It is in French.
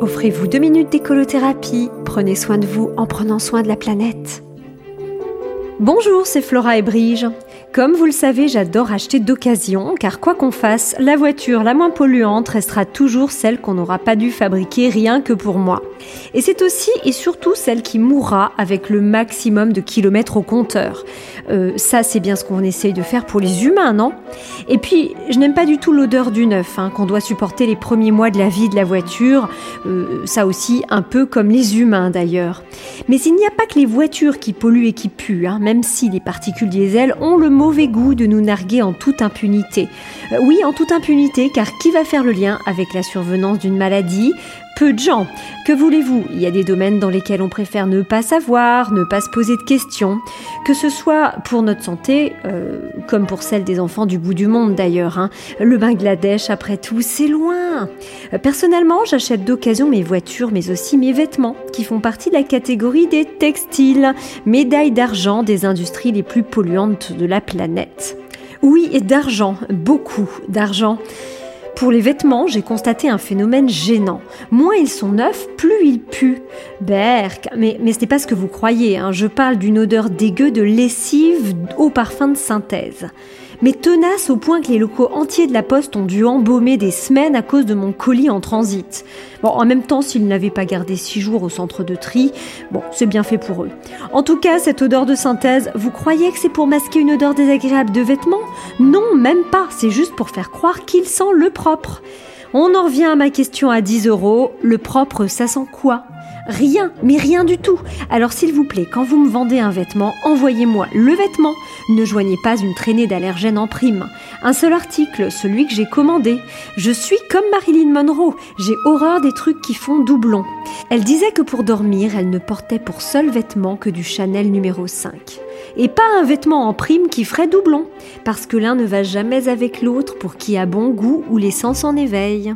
Offrez-vous deux minutes d'écolothérapie. Prenez soin de vous en prenant soin de la planète. Bonjour, c'est Flora et Brige. Comme vous le savez, j'adore acheter d'occasion, car quoi qu'on fasse, la voiture la moins polluante restera toujours celle qu'on n'aura pas dû fabriquer rien que pour moi. Et c'est aussi et surtout celle qui mourra avec le maximum de kilomètres au compteur. Euh, ça, c'est bien ce qu'on essaye de faire pour les humains, non? Et puis, je n'aime pas du tout l'odeur du neuf, hein, qu'on doit supporter les premiers mois de la vie de la voiture. Euh, ça aussi, un peu comme les humains d'ailleurs. Mais il n'y a pas que les voitures qui polluent et qui puent, hein, même si les particules diesel ont le mauvais goût de nous narguer en toute impunité. Euh, oui, en toute impunité, car qui va faire le lien avec la survenance d'une maladie? Peu de gens. Que voulez-vous? Il y a des domaines dans lesquels on préfère ne pas savoir, ne pas se poser de questions, que ce soit pour notre santé, euh, comme pour celle des enfants du bout du monde d'ailleurs. Hein. Le Bangladesh, après tout, c'est loin. Personnellement, j'achète d'occasion mes voitures, mais aussi mes vêtements, qui font partie de la catégorie des textiles, médaille d'argent des industries les plus polluantes de la planète. Oui, et d'argent, beaucoup d'argent. Pour les vêtements, j'ai constaté un phénomène gênant. Moins ils sont neufs, plus ils puent. Berk, mais, mais ce n'est pas ce que vous croyez, hein. je parle d'une odeur dégueu de lessive au parfum de synthèse mais tenace au point que les locaux entiers de la poste ont dû embaumer des semaines à cause de mon colis en transit. Bon, en même temps, s'ils n'avaient pas gardé six jours au centre de tri, bon, c'est bien fait pour eux. En tout cas, cette odeur de synthèse, vous croyez que c'est pour masquer une odeur désagréable de vêtements? Non, même pas, c'est juste pour faire croire qu'il sent le On en revient à ma question à 10 euros. Le propre, ça sent quoi? Rien, mais rien du tout. Alors s'il vous plaît, quand vous me vendez un vêtement, envoyez-moi le vêtement. Ne joignez pas une traînée d'allergènes en prime. Un seul article, celui que j'ai commandé. Je suis comme Marilyn Monroe, j'ai horreur des trucs qui font doublon. Elle disait que pour dormir, elle ne portait pour seul vêtement que du Chanel numéro 5. Et pas un vêtement en prime qui ferait doublon, parce que l'un ne va jamais avec l'autre pour qui a bon goût ou les sens en éveil.